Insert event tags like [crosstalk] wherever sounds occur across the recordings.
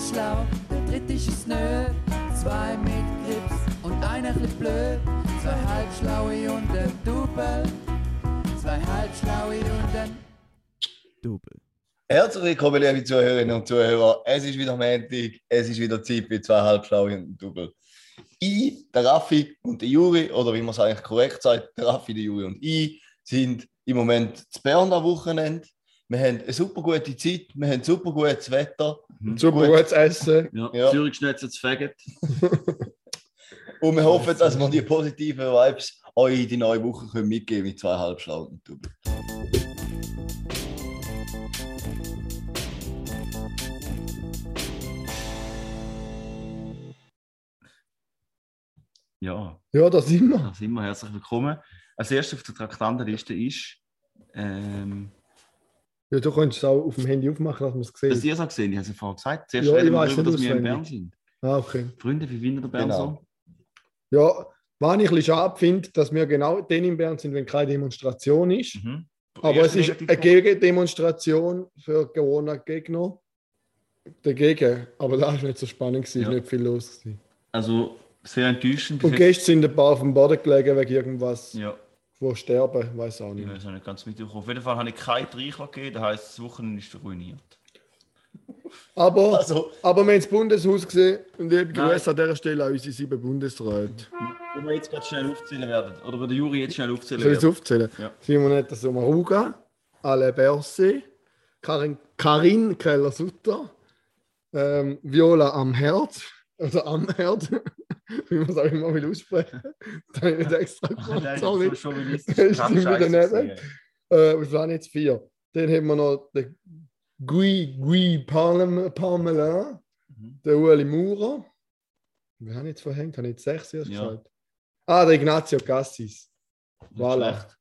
ganz schlau, der dritte ist es nö. Zwei mit Grips und einer bisschen blöd. Zwei halbschlaue und ein Double. Zwei halbschlaue und ein Double. Herzlich willkommen, liebe Zuhörerinnen und Zuhörer. Es ist wieder Montag, es ist wieder Zeit für zwei Halbschlaue und ein Double. Ich, der Raffi und der Juri, oder wie man es eigentlich korrekt sagt, der Raffi, der Juri und ich, sind im Moment zu Bern am Wochenende. Wir haben eine super gute Zeit, wir haben super gutes Wetter. Super Gut. gutes Essen. Ja, Ja. Zürich schnitzt zu Faggot. [laughs] Und wir hoffen, dass wir die positiven Vibes euch in die neue Woche können mitgeben mit zwei Halbschlauen Double. Ja, Ja, da sind wir. da sind wir. Herzlich willkommen. Als erstes auf der Traktandenliste ist, ähm, Ja, du könntest es auch auf dem Handy aufmachen, dass man es dass sieht. ihr es auch gesehen, ich habe es ja vorher gesagt. Zuerst Ja, ich reden wir darüber, nicht dass wir in Bern sind. Ah, okay. Freunde, wie findet ihr Bern Genau. so? Ja, was ich ein bisschen schade finde, dass wir genau dann in Bern sind, wenn keine Demonstration ist. Mhm. Aber es ist eine. Gegendemonstration für Corona-Gegner. Dagegen. Aber da war nicht so spannend, gewesen, Ja. nicht viel los. Gewesen. Also sehr enttäuschend. Und gestern sind ein paar auf dem Boden gelegen wegen irgendwas, Ja, wo sterben, weiß auch ich nicht. weiß auch nicht ganz mitbekommen. Auf jeden Fall habe ich keinen Reichler gegeben, das heisst, das Wochenende ist ruiniert. Aber, Also, aber wir haben das Bundeshaus gesehen und liebe Nein. Grüße an dieser Stelle an unsere sieben Bundesräte. Wo wir jetzt gerade schnell aufzählen werden, oder wo der Juri jetzt schnell aufzählen Soll ich es aufzählen? Ja. Simonetta Sommaruga, Ale Berse, Karin, Karin Keller-Sutter, ähm, Viola am Herd, oder am Herd, [laughs] wie man es auch immer will aussprechen. [laughs] Da habe ich nicht extra Nein, gemacht, das sorry. [laughs] ist so. Das Kann stimmt wieder. Äh, was waren jetzt vier? Dann haben wir noch den Guy, Guy Parmelin, Parmelin Mhm. der Ueli Maurer. Wer habe ich jetzt verhängt? Habe ich jetzt sechs erst Ja. gesagt? Ah, der Ignazio Cassis. Voilà. schlecht.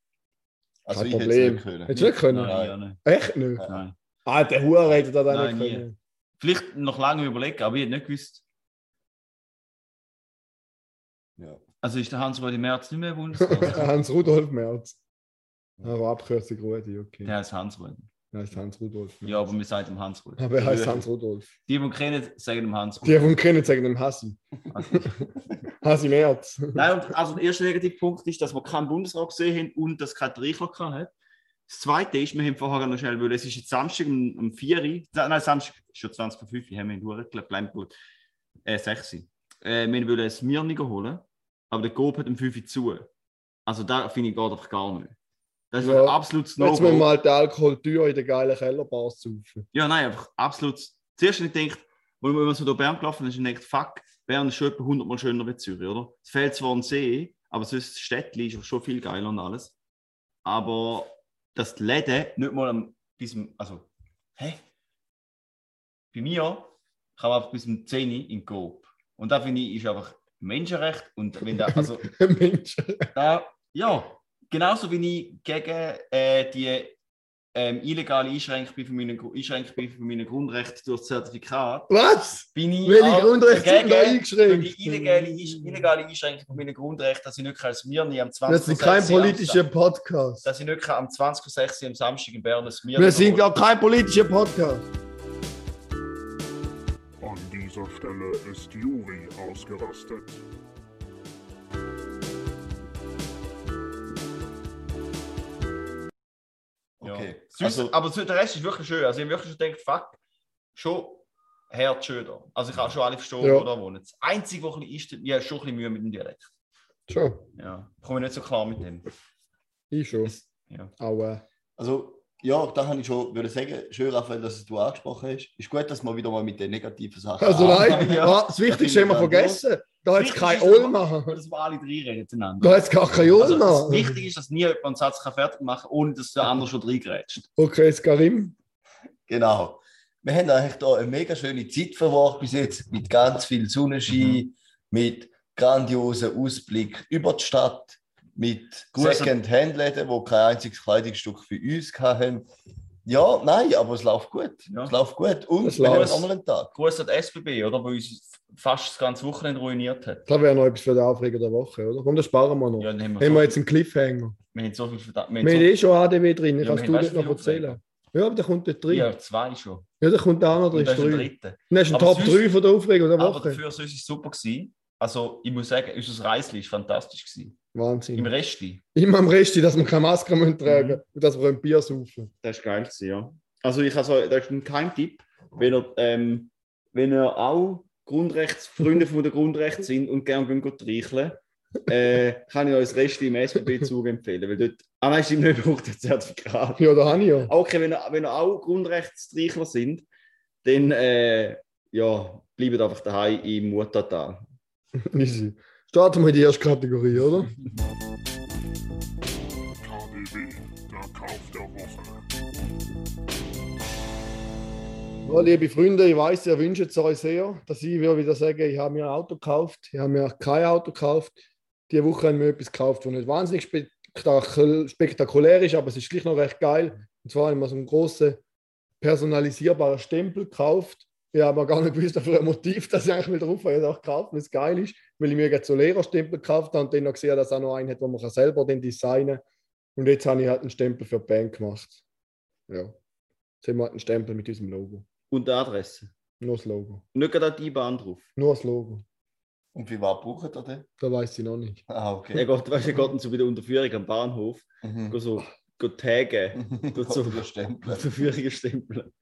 also Kein ich hätte es Problem. nicht können. Hättest du nicht können? Nein, ja, nicht. Echt nicht? Nein. Ah, der Hure hätte Nein, nicht nie. können. Vielleicht noch lange überlegen, aber ich hätte nicht gewusst. Ja. Also ist der Hans-Rudi Merz nicht mehr Bundesrat? [laughs] Hans Rudolf Merz. Aber Abkürzung Rudi, okay. der heißt Hans-Rudi. Er heißt Hans Rudolf. Merz. Ja, aber wir sagen ihm Hans-Rudi. Aber er heißt Hans Rudolf. Die, die kennen, sagen Die, Hans-Rudi. die ihn kennen, sagen dem Hassi. [laughs] Hassi Merz. Nein, und also der erste Negativpunkt ist, dass wir keinen Bundesrat gesehen haben und dass kein Reichler hat. Das zweite ist, wir haben vorher noch schnell, weil es ist jetzt Samstag um, um 4 Uhr, nein, Samstag ist schon 20 vor 5 Uhr, haben wir in Durchgelassen, bleibt gut. Äh, 6 Uhr. Äh, wir wollen ein Mirniger holen, aber der Coop hat um 5 Uhr zu. Also da finde ich geht einfach gar nicht. Das ist Ja, absolutes Jetzt müssen wir mal den Alkohol teuer in den geilen Kellerbars saufen. Ja, nein, einfach absolut. Zuerst habe ich gedacht, als wir so durch Bern gelaufen ich gedacht, fuck, Bern ist schon etwa 100 Mal schöner als Zürich, oder? Es fehlt zwar ein See, aber sonst Städtchen ist schon viel geiler und alles. Aber dass die Läden nicht mal bis zum, also, hä? Bei mir kann man einfach bis zum 10 Uhr in Coop. Und da finde ich, ist einfach Menschenrecht und wenn da, also, [laughs] Mensch. da, ja, genauso wie ich gegen äh, die ähm, illegale Einschränkung von meinen, Einschränkung von meinen Grundrechten durch das Zertifikat, Was? bin ich Welche Grundrechte sind da eingeschränkt? die illegale, illegale Einschränkung von meinen Grundrechten, dass ich nicht als Mirni am 20. Wir sind kein politischer Podcast. Dass ich nicht am 20.06. am Samstag in Bern ein Mirni Wir sind auch kein politischer Podcast. An dieser Stelle ist Juri ausgerastet. Ja. Okay. Sonst, Also- aber der Rest ist wirklich schön. Also ich habe wirklich schon gedacht, fuck, schon hart schön da. Also ich kann schon alle verstehen, Ja. die da wohnen. Das Einzige, was ein bisschen ist, ich habe schon ein bisschen Mühe mit dem Dialekt. Schon. Ja, ich komme nicht so klar mit dem. Ich schon. Ja. Auch äh, Also, ja, da kann ich schon würde sagen, schön, Raphael, dass du angesprochen hast. Ist gut, dass wir wieder mal mit den negativen Sachen Also nein, [laughs] ja. das Wichtigste haben wir vergessen. Da hat es Wichtig kein Olma. Dass wir alle drei reden Da miteinander. hat es gar kein Also, das Olma. Wichtige ist, dass nie jemand einen Satz kann fertig machen kann, ohne dass der andere schon reingrätscht. Okay, jetzt Karim. Genau. Wir haben eigentlich da eine mega schöne Zeit verbracht bis jetzt mit ganz viel Sonnenschein, mit grandiosen Ausblick über die Stadt, mit Second-Hand-Läden, die kein einziges Kleidungsstück für uns hatten. Ja, nein, aber es läuft gut. Ja. Es läuft gut. Und Es wir haben einen Tag. Gruß an die SBB, oder? Wo uns fast das ganze Wochenende ruiniert hat. Das wäre noch etwas für den Aufreger der Woche, oder? Komm, das sparen wir noch. Ja, dann haben wir, haben so wir jetzt einen Cliffhanger. wir haben so viel verdammt. Wir haben eh schon ADW drin, Ja, kannst wir du das noch du, erzählen? Ja, aber der kommt dort drin. Ja, Ja, zwei schon. der kommt auch noch Und drin. das ist der Dann dritte. ist ein Aber Top sonst- 3 von der Aufregung der Aber Woche. dafür sonst war es super. Gewesen. Also, ich muss sagen, unser Reisli ist fantastisch. Gewesen. Im Wahnsinn. Resti. Immer am Rest, dass wir keine Maske müssen tragen Mhm. und dass wir ein Bier saufen. Das ist geil, ja. Also, ich also, das ist ein Keimtipp. Wenn ihr, ähm, wenn ihr auch Grundrechts, Freunde von der Grundrechts sind und gerne gehen streicheln, äh, kann ich euch das Rest im SBB-Zug empfehlen. Weil dort, ah nein, stimmt nicht, braucht das Zertifikat. Ja, da habe ich ja. Okay, wenn ihr, wenn ihr auch Grundrechtsstreichler sind, dann äh, ja, bleibt einfach daheim im Muttertal. [laughs] Easy. Starten wir in die erste Kategorie, oder? KDW, der Kauf der Woche. Ja, liebe Freunde, ich weiß, ihr wünscht es euch sehr, dass ich wieder sagen, ich habe mir ein Auto gekauft. Ich habe mir kein Auto gekauft. Diese Woche habe ich mir etwas gekauft, das nicht wahnsinnig spektakul spektakulär ist, aber es ist gleich noch recht geil. Und zwar habe ich mir so einen grossen personalisierbaren Stempel gekauft. Ich habe aber gar nicht gewusst, für ein Motiv, dass ich eigentlich drauf habe. Ich habe auch gekauft, weil es geil ist, weil ich mir jetzt so Lehrerstempel gekauft habe und dann noch gesehen habe, dass auch noch einen hat, den man selber dann designen kann. Und jetzt habe ich halt einen Stempel für die Band gemacht. Ja. Jetzt haben wir halt einen Stempel mit unserem Logo. Und die Adresse. Nur das Logo. Nicht gerade die Bahn drauf. Nur das Logo. Und wie war braucht ihr den? Da weiß ich noch nicht. Ah, Er okay. geht, weißt, er geht dann so bei der Unterführung am Bahnhof, Mhm. geht so geht taggen, [laughs] geht so Stempel. Unterführungen stempeln.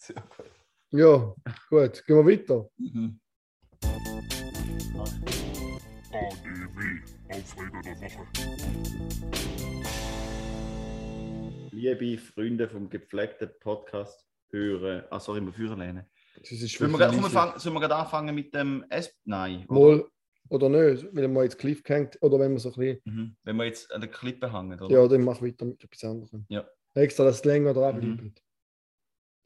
Sehr gut. Ja, gut. Gehen wir weiter. Mhm. ADW, Aufreger der Woche. Liebe Freunde vom gepflegten Podcast hören. Ah, sorry, wir führen lernen. Das ist Sollen wir, sollen gerade anfangen mit dem S? Nein. oder? Mal oder nicht, wenn man jetzt Cliff hängt oder wenn man so ein bisschen. Mhm. Wenn wir jetzt an der Klippe hängen, oder? Ja, dann mach weiter mit etwas anderem. Ja. Extra, dass es länger dran Mhm.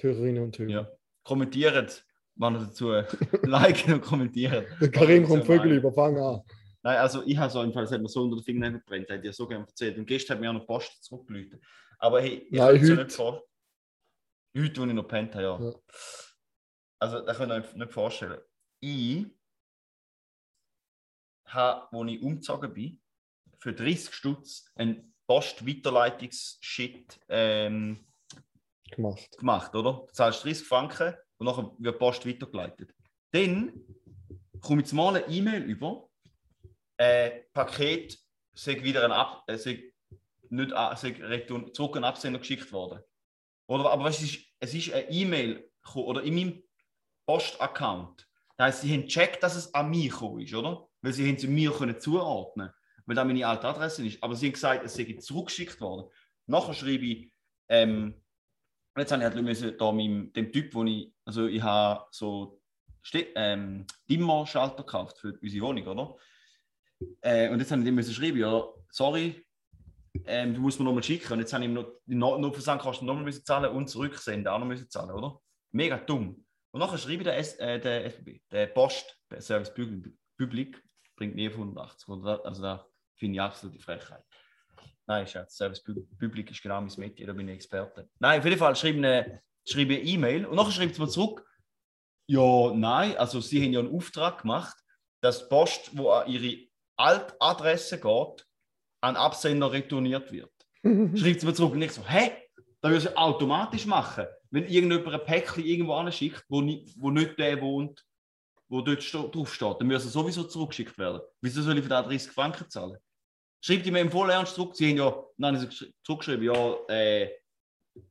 Die Hörerinnen und Hörer. Ja. Kommentiert, ihr dazu [laughs] liken und kommentieren. Der Karim kommt. Vögel über, fang an. Nein, also ich habe so im Fall, es hat mir so unter den Fingern gebrennt, hat ja so gerne erzählt. Und gestern hat mir auch noch Post zurückgelötet. Aber hey, ich kann es heute. nicht vor. Heute, wo ich noch pennt habe, ja. Ja. Also, das könnt ihr euch nicht vorstellen. Ich habe, als ich umgezogen bin, für 30 Stutz einen Post-Weiterleitungs-Shit ähm, Gemacht. gemacht, oder? Du zahlst 30 Franken und nachher wird die Post weitergeleitet. Dann komme ich mal eine E-Mail über, äh, Paket sei wieder ein Ab äh, sei nicht sei zurück den Absender geschickt worden. Oder, aber es ist, es ist eine E-Mail oder in meinem Postaccount. Das heisst, sie haben gecheckt, dass es an mich gekommen ist, oder? Weil sie haben es mir können zuordnen weil das meine alte Adresse ist. Aber sie haben gesagt, es sei zurückgeschickt worden. Nachher schreibe ich, ähm, jetzt habe ich halt müssen, da meinem, dem Typ, wo ich, also ich habe so ähm, Dimmer-Schalter gekauft für unsere Wohnung, oder? Äh, und jetzt habe ich müssen schreiben, ja, sorry, ähm, du musst mir nochmal schicken. Und jetzt habe ich ihm noch die No- Notversandkosten nochmal müssen zahlen und zurücksenden auch noch müssen zahlen, oder? Mega dumm. Und nachher schreibe ich der, S, äh, der SBB, der Post, der Service Public, bringt nie auf 180. Oder? da- Also da finde ich absolute Frechheit. Nein, Schatz, Service Pub- Public ist genau mein Metier, da bin ich Experte. Nein, auf jeden Fall schreibe ich eine schreibe E-Mail und nachher schreibt sie mir zurück, ja, nein, also sie haben ja einen Auftrag gemacht, dass die Post, wo an ihre Altadresse geht, an Absender retourniert wird. [laughs] Schreibt sie mir zurück und ich so, hä? Das würde sie automatisch machen, wenn irgendjemand ein Päckchen irgendwo anschickt, wo, ni wo nicht der wohnt, wo dort sto drauf steht, dann müssen sie sowieso zurückgeschickt werden. Wieso soll ich für das 30 Franken zahlen? Schreibt die mir im vollen Ernst zurück, sie haben ja, nein, sie haben zurückgeschrieben, ja, äh,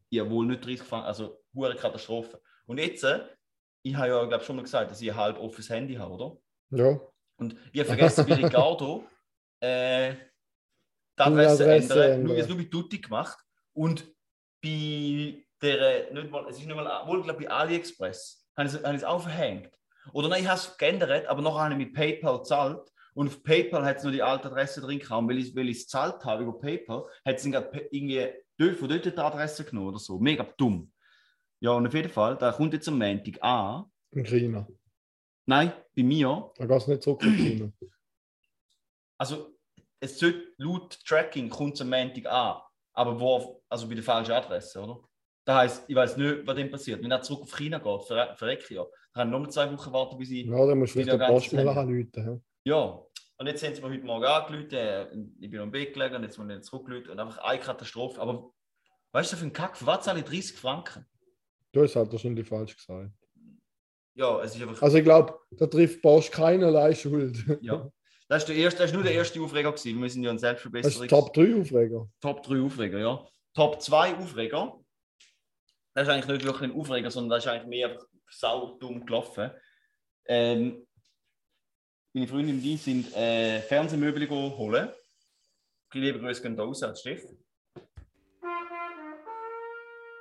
ja, wohl nicht 30 Franken, also hohe Katastrophe. Und jetzt, äh, ich habe ja, glaube schon mal gesagt, dass ich ein halb offenes Handy habe, oder? Ja. Und ich habe vergessen, wie Ricardo äh, die Adresse, Adresse ändern. ändern. Nur, jetzt nur bei Tutti gemacht. Und bei der, nicht mal, es ist nicht mal, wohl, glaube ich, bei AliExpress, habe ich es habe ich es auch verhängt. Oder nein, ich habe es geändert, aber nachher habe ich mit PayPal gezahlt. Und auf PayPal hat es nur die alte Adresse drin gehabt. Und weil ich es gezahlt habe über PayPal, hat es irgendwie dort- von dort die Adresse genommen oder so. Mega dumm. Ja, und auf jeden Fall, da kommt jetzt am Montag an. In China. Nein, bei mir. Da geht es nicht zurück in China. Also, es sollte laut Tracking kommt es am Montag an. Aber wo, also bei der falschen Adresse, oder? Das heisst, ich weiß nicht, was dem passiert. Wenn er zurück auf China geht, ver verrecke ich ja. Dann kann ich noch zwei Wochen warten, bis ich. Ja, dann musst du vielleicht da den ganz Post mal schnell. anrufen. Ja. Und jetzt haben sie mir heute Morgen angerufen, äh, ich bin am Bett gelegen und jetzt muss ich zurückgerufen und einfach eine Katastrophe. Aber Weißt du, für einen Kack, für was zahle ich 30 Franken? Du hast halt wahrscheinlich falsch gesagt. Ja, es ist einfach. Also ich glaube, da trifft Bosch keinerlei Schuld. Ja. Das ist, der erste, das ist nur der erste Aufreger gewesen. Wir sind ja ein Das Selbstverbesserungs... ist Top 3 Aufreger. Top 3 Aufreger, ja. Top 2 Aufreger. Das ist eigentlich nicht wirklich ein Aufreger, sondern das ist eigentlich mehr einfach saudumm gelaufen. Ähm, meine Freundin und ich sind äh, Fernsehmöbel holen. Liebe Grüße gehen da raus als Steff.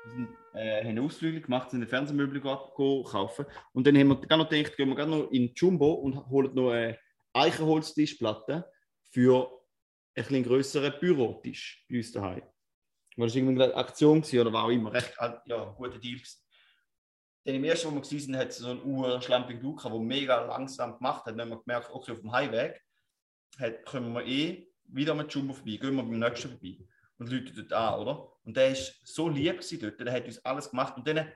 Wir sind, äh, haben Ausflüge gemacht, sind Fernsehmöbel kaufen. Und dann haben wir gerade noch gedacht, gehen wir gerade noch in Jumbo und holen noch eine Eichenholztischplatte für ein bisschen größeren Bürotisch bei uns daheim. Weil das war irgendwie eine Aktion gewesen, oder war auch immer recht äh, ja, guter Deal. Gewesen. Dann im ersten, wo wir gesehen sind, hat so einen urschlampigen Duke, der mega langsam gemacht hat. Dann haben wir gemerkt, okay, auf dem Highweg hat, können wir eh wieder mit Jumbo vorbei, gehen wir beim nächsten vorbei und läuten dort an, oder? Und der ist so lieb dort, der hat uns alles gemacht. Und dann,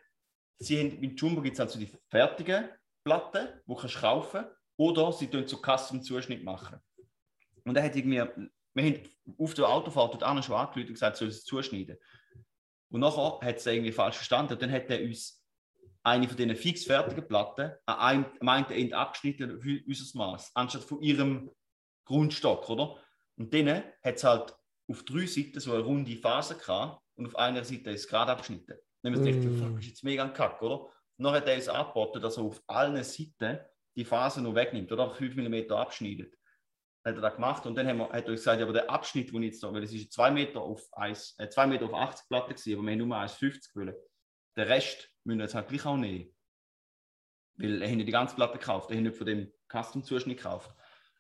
sie haben, mit Jumbo gibt es also die fertigen Platten, die du kannst kaufen oder sie tun so Custom-Zuschnitt machen. Und er hat irgendwie, wir haben auf der Autofahrt dort an schon angerufen und gesagt, soll es zuschneiden. Und nachher hat es irgendwie falsch verstanden. Und dann hat er uns eine von diesen fix fertigen Platten an einem, am einen Ende abgeschnitten für unser Maß, anstatt von ihrem Grundstock, oder? Und dann hat es halt auf drei Seiten so eine runde Phase gehabt und auf einer Seite ist es gerade abgeschnitten. Dann haben wir gedacht, Mm. fuck, ist jetzt mega ein Kack, oder? Und dann hat er uns angeboten, dass er auf allen Seiten die Phase noch wegnimmt oder 5 mm abschneidet. Hat er das gemacht und dann haben wir, hat er gesagt, aber der Abschnitt, den ich jetzt da, weil es ist 2 Meter auf 1, äh, 2 Meter auf 80 Platte gewesen, aber wir haben nur 1,50 wollen. Den Rest müssen wir jetzt halt gleich auch nehmen. Weil er hat ja die ganze Platte gekauft, er hat nicht von dem Custom-Zuschnitt gekauft.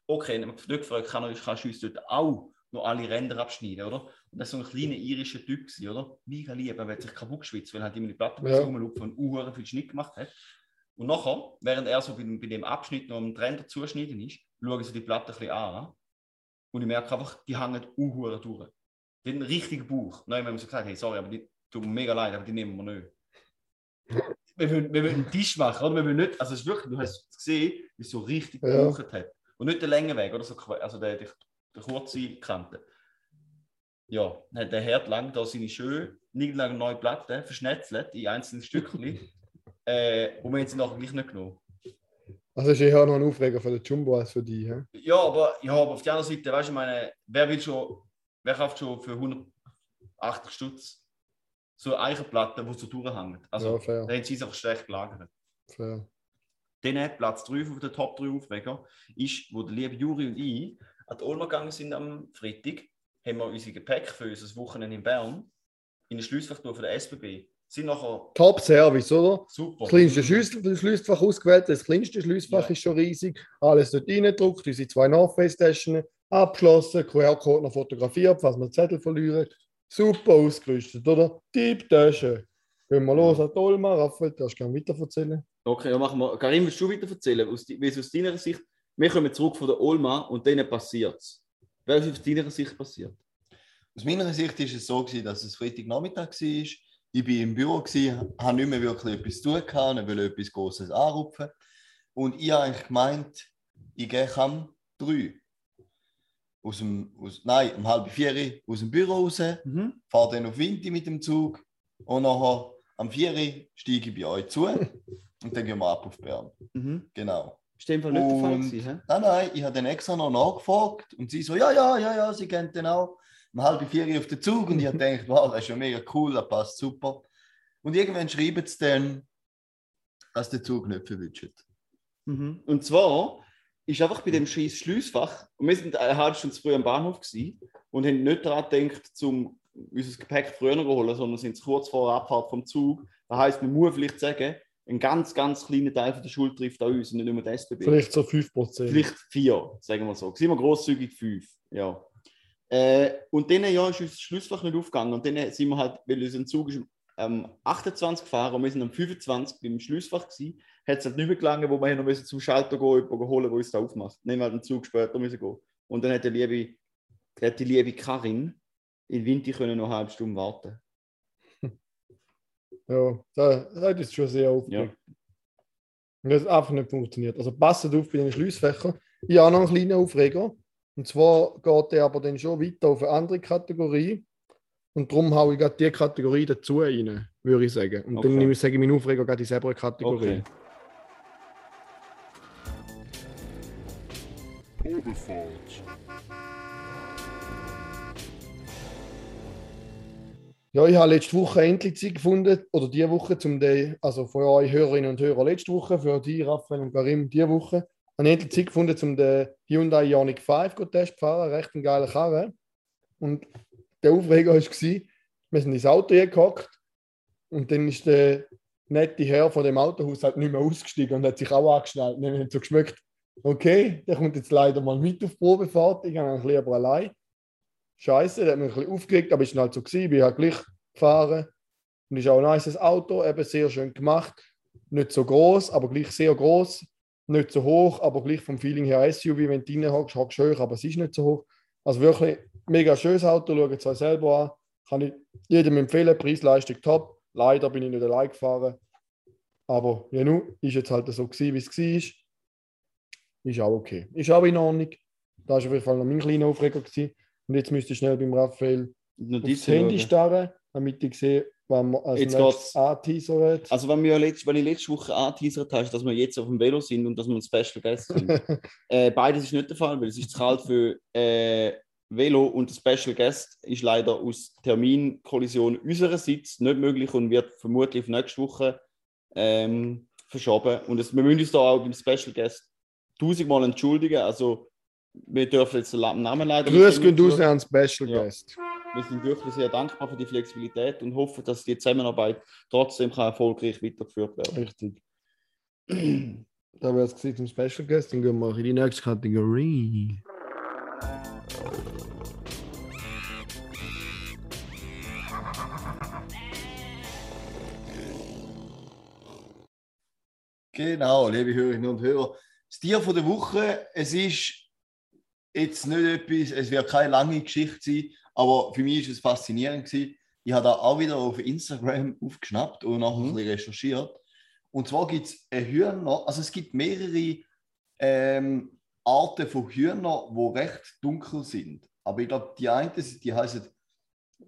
Okay, dann haben wir gefragt, kann er, kannst du uns dort auch noch alle Ränder abschneiden, oder? Und das war so ein kleiner irischer Typ, gewesen, oder? Mega lieb, er hat sich kaputt geschwitzt, weil er halt immer die Platte Ja. rumlaufen und Uhren viel Schnitt gemacht hat. Und nachher, während er so bei, dem- bei dem Abschnitt noch am Ränder zuschneiden ist, schaue ich so die Platte ein bisschen an und ich merke einfach, die hängen Uhren durch. Die haben einen richtigen Bauch. Haben wir so gesagt, hey, sorry, aber die tut mir mega leid, aber die nehmen wir nicht. Wir wollen, wir einen Tisch machen, oder? Wir wollen nicht, also es ist wirklich, du hast es gesehen, wie es so richtig Ja. gebaucht hat. Und nicht der Längenweg, oder? So, que- also der, der, der kurze Kante. Ja, der Herd lang da seine schöne, niegelnagelneue neue Platte verschnetzelt in einzelne Stückchen. [laughs] äh, und wir haben sie nachher gleich nicht genommen. Also ist eher noch ein Aufreger für den Jumbo als für die. hä? Ja, aber, ja, aber auf der anderen Seite, weißt du, ich meine, wer will schon, wer kauft schon für 180 Stutz so eine Eichenplatte, die so durchhängt? Also, ja, da haben sie einfach schlecht gelagert. fair. Dann Platz 3 auf der Top 3 Aufreger ist, wo der liebe Juri und ich an die Olma gegangen sind am Freitag, haben wir unser Gepäck für unser Wochenende in Bern in den Schliessfach von der SBB. Sind nachher Top Service, oder? super. Das kleinste Schlüssel- Schließfach ausgewählt, das kleinste Schließfach Ja. ist schon riesig. Alles dort reingedruckt, unsere zwei North Face Taschen abgeschlossen, QR-Code noch fotografiert, falls wir Zettel verlieren. Super ausgerüstet, oder? Tipp Tasche. Gehen wir los an die Olma. Raphael, darfst du gerne weiter erzählen? Okay, dann machen wir. Karim, willst du weiter erzählen, aus, wie es aus deiner Sicht. Wir kommen zurück von der Olma und denen passiert es. Was ist aus deiner Sicht passiert? Aus meiner Sicht war es so, gewesen, dass es Freitagnachmittag war. Ich war im Büro, gewesen, habe nicht mehr wirklich etwas zu tun, nicht wollte etwas Großes anrupfen. Und ich habe eigentlich gemeint, ich gehe am 3. Aus dem, aus, nein, um halb vier aus dem Büro raus, Mhm. fahre dann auf Winti mit dem Zug und nachher am 4 steige ich bei euch zu [laughs] und dann gehen wir ab auf Bern. Mhm. Genau. Ist dem Fall nicht der Fall Und- gewesen? Nein, nein, ich habe dann extra noch nachgefragt und sie so, ja, ja, ja, ja, sie kennt den auch. Um halb vier auf den Zug und ich habe [laughs] gedacht, wow, das ist ja mega cool, das passt super. Und irgendwann schreiben sie dann, dass der Zug nicht verwünscht. Mhm. Und zwar ist einfach bei dem scheiß Schliessfach, und wir sind eine halbe Stunde früh am Bahnhof gewesen und haben nicht daran gedacht, zum unser Gepäck früher zu holen, sondern sind kurz vor der Abfahrt vom Zug. Das heisst, man muss vielleicht sagen, ein ganz, ganz kleiner Teil von der Schuld trifft an uns und nicht nur die SBB. Vielleicht so 5%. Vielleicht vier, sagen wir so. Sind wir großzügig fünf. Ja. Äh, und dann ja, ist uns das Schlussfach nicht aufgegangen. Und dann sind wir halt, weil unser Zug ist am 28 gefahren und wir sind am 25 beim Schlussfach gewesen, hat es halt nicht mehr gelangen, wo wir noch müssen zum Schalter gehen, jemanden holen, der uns da aufmacht. Haben wir halt einen Zug später müssen gehen. Und dann hat, der liebe, hat die liebe Karin in Winter können noch eine halbe Stunde warten. [laughs] Ja, das, das ist schon sehr aufgeregt. Und das hat einfach nicht funktioniert. Also passt auf bei den Schliessfächern. Ich habe noch einen kleinen Aufreger. Und zwar geht der aber dann schon weiter auf eine andere Kategorie. Und darum haue ich gerade die Kategorie dazu rein, würde ich sagen. Und Okay. dann nehme ich, sage ich meinen Aufreger gerade in selber Kategorie. Okay. Probefahrt. Ja, ich habe letzte Woche endlich Zeit gefunden, oder diese Woche, zum die, also für euch Hörerinnen und Hörer letzte Woche, für die Raphael und Karim diese Woche, habe ich endlich Zeit gefunden, um den Hyundai Ioniq 5 zu Test zu fahren. Recht ein geiler Karre. Und der Aufreger war, wir sind ins Auto gehockt und dann ist der nette Herr von dem Autohaus halt nicht mehr ausgestiegen und hat sich auch angeschnallt. Und dann hat so geschmeckt, okay, der kommt jetzt leider mal mit auf Probefahrt, ich gehe eigentlich lieber allein. Scheiße, der hat mich ein bisschen aufgeregt, aber ist halt so gewesen, bin halt gleich gefahren. Und ist auch ein nices Auto, eben sehr schön gemacht. Nicht so groß, aber gleich sehr groß. Nicht so hoch, aber gleich vom Feeling her SUV, wenn du rein hockst, hockst du hoch, aber es ist nicht so hoch. Also wirklich mega schönes Auto, schaut es euch selber an. Kann ich jedem empfehlen, Preis-Leistung top. Leider bin ich nicht allein gefahren. Aber ja, nu, ist jetzt halt so gewesen, wie es war. Ist auch okay. Ist auch in Ordnung. Da war auf jeden Fall noch mein kleiner Aufreger. Gewesen. Und jetzt müsste ich schnell beim Raphael Notizen Handy starren, damit ich sehe, wann man als Jetzt nächstes anteasern Also, wenn, wir letzt, wenn ich letzte Woche angeteasert habe, dass wir jetzt auf dem Velo sind und dass wir ein Special Guest sind. [laughs] äh, beides ist nicht der Fall, weil es ist zu kalt für äh, Velo und der Special Guest ist leider aus Terminkollision unsererseits nicht möglich und wird vermutlich auf nächste Woche ähm, verschoben. Und es, wir müssen uns da auch beim Special Guest tausendmal entschuldigen. Also, wir dürfen jetzt den Namen leider Grüß gehen raus an Special Ja. Guest. Wir sind wirklich sehr dankbar für die Flexibilität und hoffen, dass die Zusammenarbeit trotzdem kann erfolgreich weitergeführt werden Richtig. Da wäre es gewesen zum Special Guest. Dann gehen wir in die nächste Kategorie. Genau, liebe Hörerinnen und Hörer. Das Tier von der Woche, es ist jetzt nicht etwas, es wird keine lange Geschichte sein, aber für mich ist es faszinierend gewesen. Ich habe da auch wieder auf Instagram [laughs] aufgeschnappt und nachher ein bisschen recherchiert. Und zwar gibt es Hühner, also es gibt mehrere ähm, Arten von Hühnern, die recht dunkel sind. Aber ich glaube, die eine, die heißen,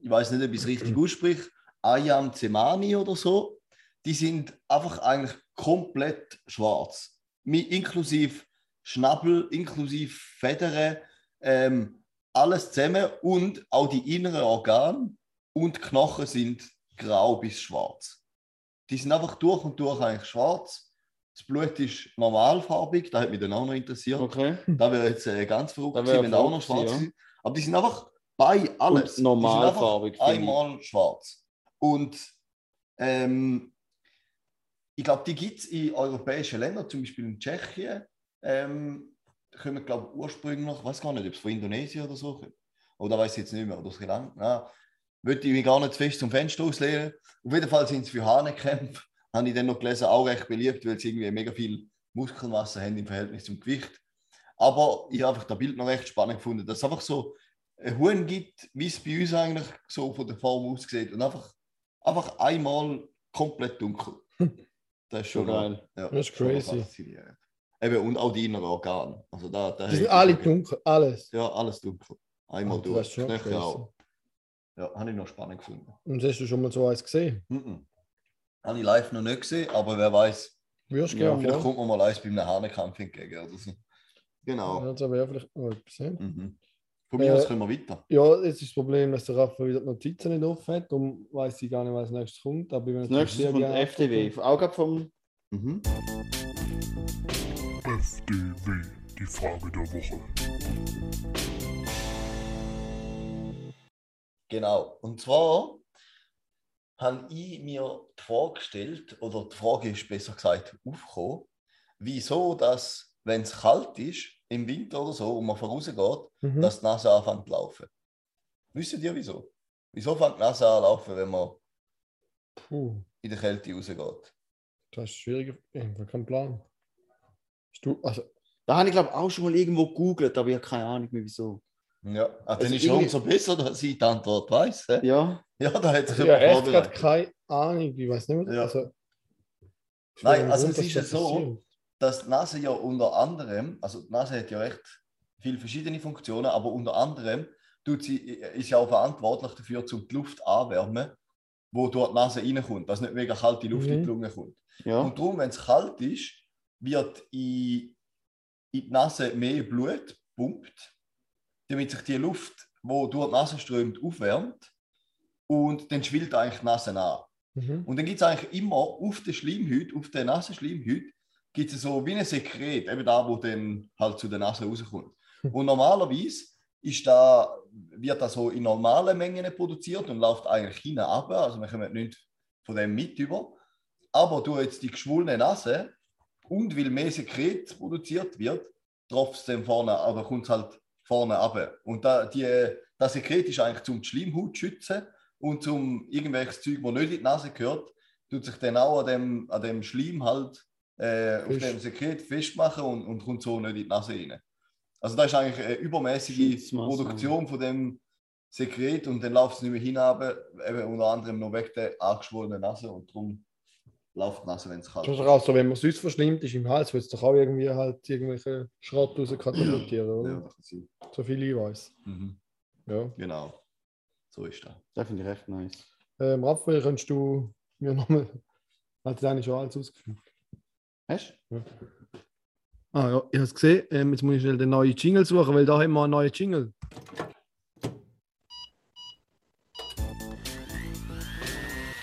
ich weiß nicht, ob ich es richtig ausspreche, Ayam Zemani oder so. Die sind einfach eigentlich komplett schwarz. Inklusive Schnabel, inklusive Federn, ähm, alles zusammen und auch die inneren Organe und Knochen sind grau bis schwarz. Die sind einfach durch und durch eigentlich schwarz. Das Blut ist normalfarbig, das hat mich dann auch noch interessiert. Okay. Da wäre jetzt äh, ganz verrückt Da gewesen, wenn da auch noch schwarz gewesen, ist. Aber die sind einfach bei alles. Und normalfarbig, sind einmal schwarz. Und ähm, ich glaube, die gibt es in europäischen Ländern, zum Beispiel in Tschechien. Ähm, kommen, glaube ich, ursprünglich, ich weiß gar nicht, ob es von Indonesien oder so kommt. Oder weiß ich jetzt nicht mehr, oder Sri Lanka. Ja, würde ich mich gar nicht zu fest zum Fenster auslehnen. Auf jeden Fall sind es für Hahnenkämpfe, [laughs] habe ich dann noch gelesen, auch recht beliebt, weil sie irgendwie mega viel Muskelmasse haben im Verhältnis zum Gewicht. Aber ich habe einfach das Bild noch recht spannend gefunden, dass es einfach so ein Huhn gibt, wie es bei uns eigentlich so von der Form aussieht und einfach, einfach einmal komplett dunkel. [laughs] Das ist schon geil. Ja, Das ist crazy. faszinierend. Eben, und auch die inneren Organe. Also da, da Die sind alle dunkel, alles. Ja, alles dunkel. Einmal Alter, das ist durch. schon auch. Ja, habe ich noch spannend gefunden. Und hast du schon mal so eins gesehen? Mhm. Habe ich live noch nicht gesehen, aber wer weiß, Würdest du Ja, gerne vielleicht mal? kommt man mal eins bei einem Hahnenkampf entgegen oder so. Genau. Ja, das wäre vielleicht noch etwas. Mhm. Von mir Äh, aus können wir weiter. Ja, jetzt ist das Problem, dass der Rafa wieder die Notizen nicht offen hat. Darum weiß ich gar nicht, was als nächstes kommt. Aber Das nächste kommt FDW. Auch gerade vom. Mhm. FDW, die Frage der Woche. Genau. Und zwar habe ich mir die Frage gestellt, oder die Frage ist besser gesagt aufgekommen, wieso, dass, wenn es kalt ist, im Winter oder so, und man vorausgeht, Mhm. dass die Nase anfängt zu laufen. Wisst ihr wieso? Wieso fängt die Nase an zu laufen, wenn man Puh, in der Kälte rausgeht? das ist schwierig. Ich habe keinen Plan. Du, also, Da habe ich glaube auch schon mal irgendwo gegoogelt, aber ich habe keine Ahnung mehr wieso. Ja, ah, dann Also ist es irgendwie- umso besser, dass ich die Antwort weiß. hä? Ja. Ja, da hat sich ich habe jemand echt gerade keine Ahnung. Ich weiß nicht mehr. Ja. Also, Nein, also es ist ja so, passiert. Dass die Nase ja unter anderem, also die Nase hat ja recht viele verschiedene Funktionen, aber unter anderem tut sie, ist ja auch verantwortlich dafür, um die Luft anwärmen, wo durch die Nase reinkommt, dass nicht mega kalte Luft in die Mhm. Lunge kommt. Ja. Und darum, wenn es kalt ist, wird in, in die Nase mehr Blut pumpt, damit sich die Luft, die durch die Nase strömt, aufwärmt. Und dann schwillt eigentlich die Nase an. Mhm. Und dann gibt es eigentlich immer auf der Schleimhaut, auf der Nasenschleimhaut, gibt es so wie ein Sekret, eben da, wo dann halt zu der Nase rauskommt. Und normalerweise ist da, wird das so in normalen Mengen produziert und läuft eigentlich hinten ab, also wir kommen nicht von dem mit über. Aber durch jetzt die geschwollene Nase und weil mehr Sekret produziert wird, tropft es dann vorne, aber kommt es halt vorne ab. Und da, die, das Sekret ist eigentlich zum die Schleimhaut schützen und zum irgendwelches Zeug, das nicht in die Nase gehört, tut sich dann auch an dem, an dem Schleim halt äh, auf dem Sekret festmachen und, und kommt so nicht in die Nase rein. Also da ist eigentlich eine übermäßige. Produktion von dem Sekret und dann läuft es nicht mehr hinab, eben unter anderem noch weg der angeschwollenen Nase und darum läuft die Nase, wenn es kalt Das ist. ist auch so, wenn man sonst verschlimmt ist im Hals, wird es doch auch irgendwie halt irgendwelche Schrott raus [clears throat] katapultieren, oder? Ja, das kann sein. So viel ich weiß. Mhm. Ja. Genau. So ist das. Das finde ich echt nice. Ähm, Raphael, könntest du mir nochmal. Hat das eigentlich schon alles ausgefüllt? Hast du? Ah ja, ich habe es gesehen. Ähm, jetzt muss ich schnell den neuen Jingle suchen, weil da haben wir einen neuen Jingle.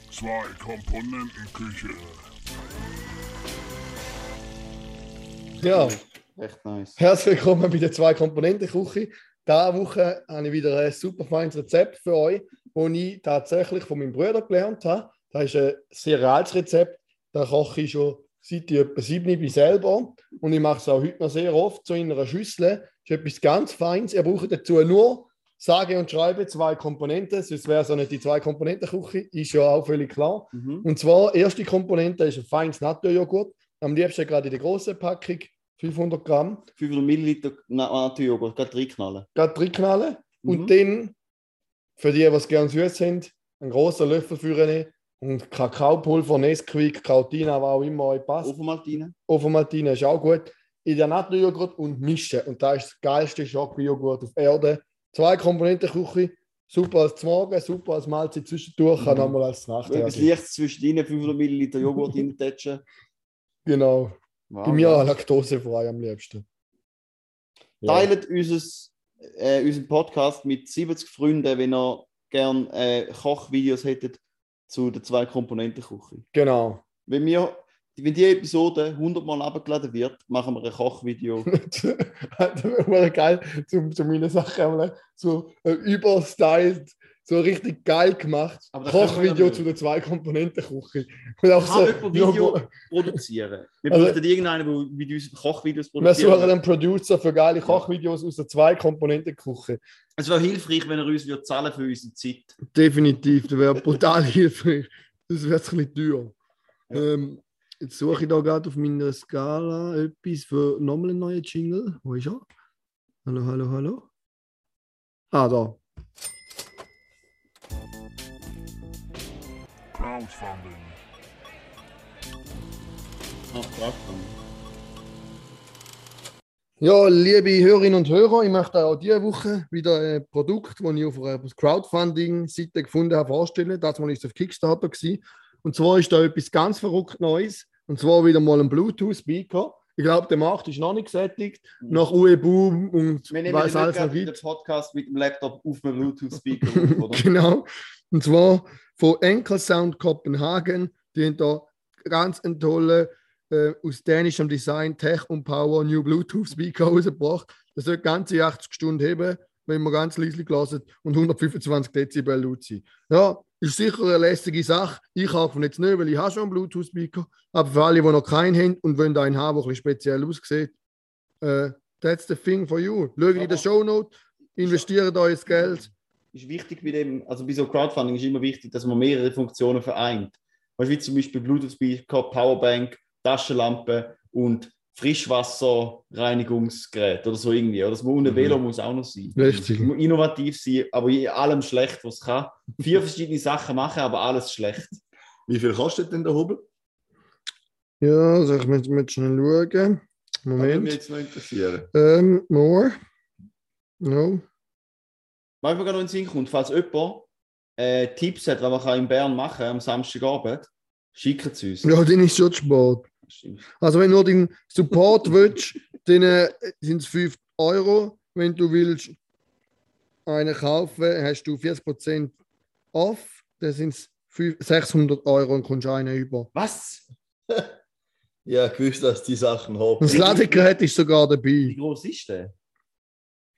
Zwei Komponentenküche. Ja, Echt nice. herzlich willkommen bei der Zwei-Komponenten-Küche. Diese Woche habe ich wieder ein super feines Rezept für euch, das ich tatsächlich von meinem Bruder gelernt habe. Das ist ein Cereals Rezept. Da koche ich schon seit ich etwa sieben bin selber. Und ich mache es auch heute noch sehr oft so in einer Schüssel. Das ist etwas ganz Feines. Ihr braucht dazu nur sage und schreibe zwei Komponenten, sonst wäre es auch nicht die Zwei-Komponenten-Küche. Ist ja auch völlig klar. Mhm. Und zwar, erste Komponente ist ein feines Naturjoghurt. Am liebsten gerade in der großen Packung, 500 Gramm. 500 Milliliter Naturjoghurt, gerade reinknallen. Gerade reinknallen. Mhm. Und dann, für die, die es gerne süß sind, einen großen Löffel führen und Kakaopulver, Nesquik, Krautina, was auch immer euch passt. Ofenmaltine. Ovomaltine ist auch gut. In den Naturjoghurt und mischen. Und das ist das geilste Schokojoghurt auf Erde. Zwei Komponenten Küche. Super als Morgen, super als Mahlzeit zwischendurch, kann Mhm. auch mal als Nacht. Etwas Lichtes zwischen ihnen, 500 Milliliter Joghurt reintatschen. Genau. Wow, Bei mir wow. laktosefrei am liebsten. Ja. Teilt unseres, äh, unseren Podcast mit 70 Freunden, wenn ihr gerne äh, Kochvideos hättet zu der zwei Komponenten Küche. Genau. Wenn wir, wenn die Episode 100 Mal abgeladen wird, machen wir ein Kochvideo. [laughs] das wäre geil, zu, zu meinen Sachen einmal so äh, überstylt, so richtig geil gemacht. Wir Kochvideo zu der Zwei-Komponenten-Küche. Und auch Kann jemand Video produzieren? Wir Also- bräuchten irgendeinen, der mit uns Kochvideos wir produziert. suchen einen Producer für geile Kochvideos aus der Zwei-Komponenten-Küche. Es wäre hilfreich, wenn er uns würde zahlen für unsere Zeit. Definitiv, das wäre brutal [laughs] hilfreich. Das wäre ein bisschen teuer. Ja. Ähm, jetzt suche ich da gerade auf meiner Skala etwas für nochmal einen neuen Jingle. Wo ist er? Hallo, hallo, hallo. Ah, da. Crowdfunding. Ja, liebe Hörerinnen und Hörer, ich möchte auch diese Woche wieder ein Produkt, das ich auf einer Crowdfunding-Seite gefunden habe, vorstellen. Das war nicht auf Kickstarter. Gewesen. Und zwar ist da etwas ganz verrückt Neues. Und zwar wieder mal ein Bluetooth-Speaker. Ich glaube, der Markt ist noch nicht gesättigt. Nach UE Boom und Wir nehmen weiß nicht alles noch gerade den gibt. Podcast mit dem Laptop auf dem Bluetooth-Speaker [laughs] genau. Und zwar von Enkel Sound Kopenhagen. Die haben da ganz einen tollen, äh, aus dänischem Design Tech und Power New Bluetooth Speaker rausgebracht. Das soll ganze 80 Stunden heben, wenn man ganz leise gelassen und 125 Dezibel laut sein. Ja, ist sicher eine lästige Sache. Ich kaufe ihn jetzt nicht, weil ich habe schon einen Bluetooth Speaker. Aber für alle, die noch keinen haben und wollen einen haben, der ein bisschen speziell aussieht, äh, that's the thing for you. Schaut in der Aber- Shownote, investiert euer Geld. Ist wichtig bei dem, also bei so Crowdfunding ist immer wichtig, dass man mehrere Funktionen vereint. Weißt du, wie zum Beispiel Bluetooth-Speaker, Powerbank, Taschenlampe und Frischwasserreinigungsgerät oder so irgendwie. Oder das ohne Mhm. Velo muss auch noch sein. Richtig. Es muss innovativ sein, aber in allem schlecht, was es kann. Vier [laughs] verschiedene Sachen machen, aber alles schlecht. Wie viel kostet denn der Hobel? Ja, also ich muss mit schnell schauen. Das würde mich Moment. jetzt noch interessieren. Ähm, more. No. Was mir gerade noch in den Sinn kommt, falls jemand äh, Tipps hat, was man in Bern machen kann am Samstagabend, schickt es uns. Ja, dann ist schon. Stimmt. Also wenn du den Support [laughs] willst, dann äh, sind es 5 Euro. Wenn du willst einen kaufen, hast du 40% off. Dann sind es 600 Euro und kommst einen über. Was? [laughs] Ja, gewusst, dass die Sachen Und haben. das Ladegerät ist sogar Wie dabei. groß ist der?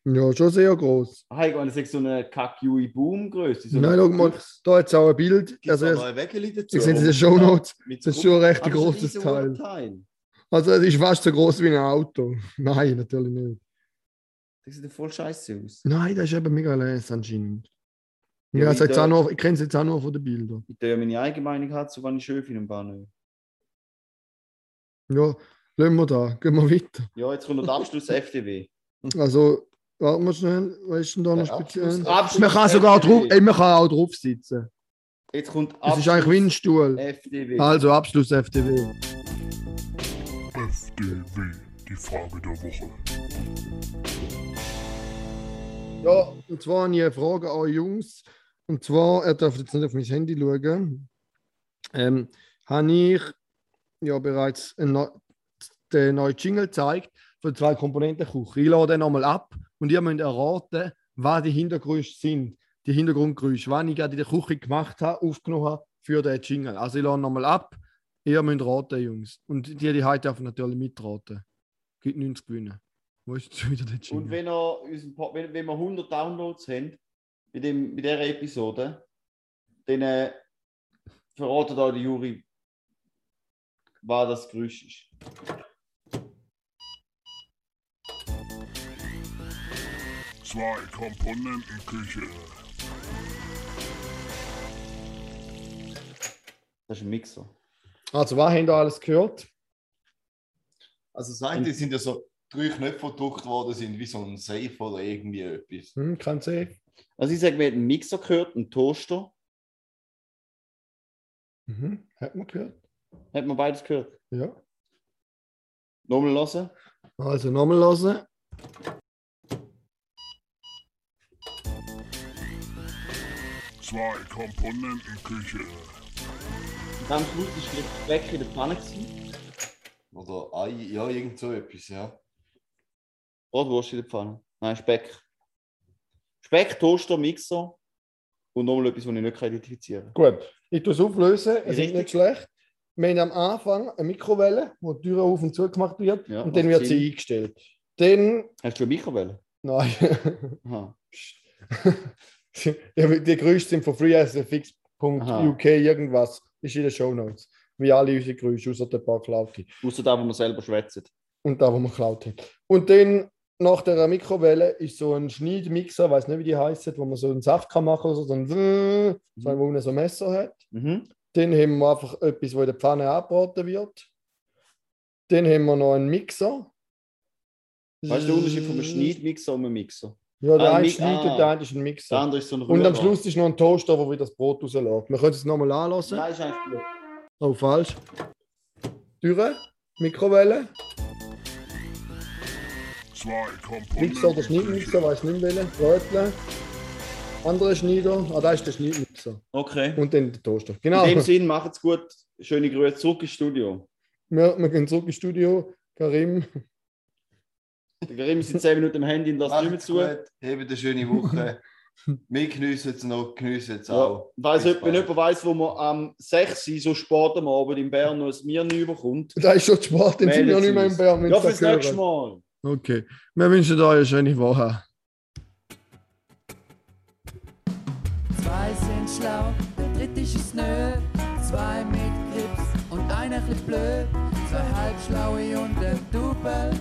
Ja, schon sehr groß. Ah, ich meine, das ist so eine Kack-Yui Boom-Größe. So Nein, schau mal, da hat es auch ein Bild. Gibt es Also, noch ein Wägeli dazu? seht es in den Show Notes. Das ist schon ein recht ist großes Teil. Teil. Also, es ist fast so groß wie ein Auto. [laughs] Nein, natürlich nicht. Das sieht ja voll scheiße aus. Nein, das ist eben mega les anscheinend. Ja, noch, ich kenne es jetzt auch noch von den Bildern. Ich tue ja meine eigene Meinung hat, so wann ich schön finde im Bahnhof. Ja, lassen wir da. Gehen wir weiter. Ja, jetzt kommt noch der Abschluss [laughs] FDW. Also, warten wir schnell. Was ist denn da noch speziell? Abschluss- Abschluss Man kann sogar drauf, ey, man kann auch drauf sitzen. Jetzt kommt Das ist eigentlich wie ein Stuhl. FDW. Also, Abschluss FDW. FDW, die Frage der Woche. Ja, und zwar habe ich eine Frage an Jungs. Und zwar, er darf jetzt nicht auf mein Handy schauen. Ähm, habe ich ja bereits einen den neuen Jingle gezeigt von der zwei Komponenten Küche. Ich lade nochmal ab und ihr müsst erraten, was die Hintergründe sind. Die Hintergrundgeräusche, was ich gerade in der Küche gemacht habe, aufgenommen habe für den Jingle. Also ich lade nochmal ab. Ihr müsst raten, Jungs. Und die, die heute dürfen natürlich mitraten. Gibt 90 gewinnen. Wo ist jetzt wieder der Jingle? Und wenn, Pod- wenn, wenn wir 100 Downloads haben, bei, dem, bei dieser Episode, dann äh, verratet euch der Juri, was das Geräusch ist. Zwei Komponentenküche. Das ist ein Mixer. Also, was habt ihr alles gehört? Also das eine sind ja so drei Knöpfe, gedruckt worden sind, wie so ein Safe oder irgendwie etwas. Hm, kann sehen. Also ich sage, wir haben einen Mixer gehört, einen Toaster. Mhm. Hat man gehört? Hat man beides gehört? Ja. Nochmal hören. Also nochmal hören. Zwei Komponentenküche. Und am Schluss ist vielleicht weg in der Pfanne gewesen. Oder Ei, ja, irgend so etwas, ja. Oder Wurst in der Pfanne. Nein, Speck. Speck, Toaster, Mixer. Und nochmal etwas, was ich nicht identifizieren kann. Gut, ich tue es auflösen. Es ist nicht schlecht. Wir haben am Anfang eine Mikrowelle, wo die Tür auf und zu gemacht wird. Ja, und dann wird Sinn. sie eingestellt. Dann. Hast du eine Mikrowelle? Nein. [laughs] [laughs] Ja, die Geräusche sind von freeasfx.uk irgendwas. Ist in den Show Notes. Wie alle unsere Geräusche, außer der paar Klaute. Außer da, wo man selber schwätzt. Und da, wo man geklaut hat. Und dann nach der Mikrowelle ist so ein Schneidmixer, weiß nicht, wie die heißt, wo man so einen Saft kann machen oder so, so ein, so ein wo man so ein Messer hat. Mhm. Dann haben wir einfach etwas, wo in der Pfanne angebraten wird. Dann haben wir noch einen Mixer. Weißt du den Unterschied von einem Schneidmixer und einem Mixer? Ja, der Ah, eine schneidet, ah. der andere ist ein Der Mixer. andere ist so ein Und am. Schluss ist noch ein Toaster, wo wieder das Brot rauslässt. Wir können es nochmal anlassen. Nein, ist eigentlich blöd. Oh, falsch. Türe, Mikrowelle, Zwei Mixer oder Schneidmixer, Komponentenküche. weiß nicht welchen. Rötle. Andere Schneider. Ah, da ist der Schneidmixer. Okay. Und dann der Toaster. Genau. In dem Sinn, macht's gut. Schöne Grüße zurück ins Studio. Wir, wir gehen zurück ins Studio. Karim, Der Karim ist in 10 Minuten am Handy und lasst nicht mehr zu. gut, habt eine schöne Woche. [laughs] Wir geniessen es noch, geniessen es Ja. auch. Weiss, wenn bald. jemand weiss, wo man am 6 Uhr so spät am Abend in Bern noch ein Bier nicht überkommt. da ist schon Sport, dann sind wir noch nicht mehr in Bern. Ja, das fürs nächste. Mal. Okay. Wir wünschen euch eine schöne Woche. Zwei sind schlau, der dritte ist es nö. Zwei mit Grips und einer chli blöd. Zwei halbschlaue und ein Double.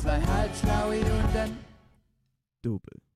Zwei halbschlaue und ein Double.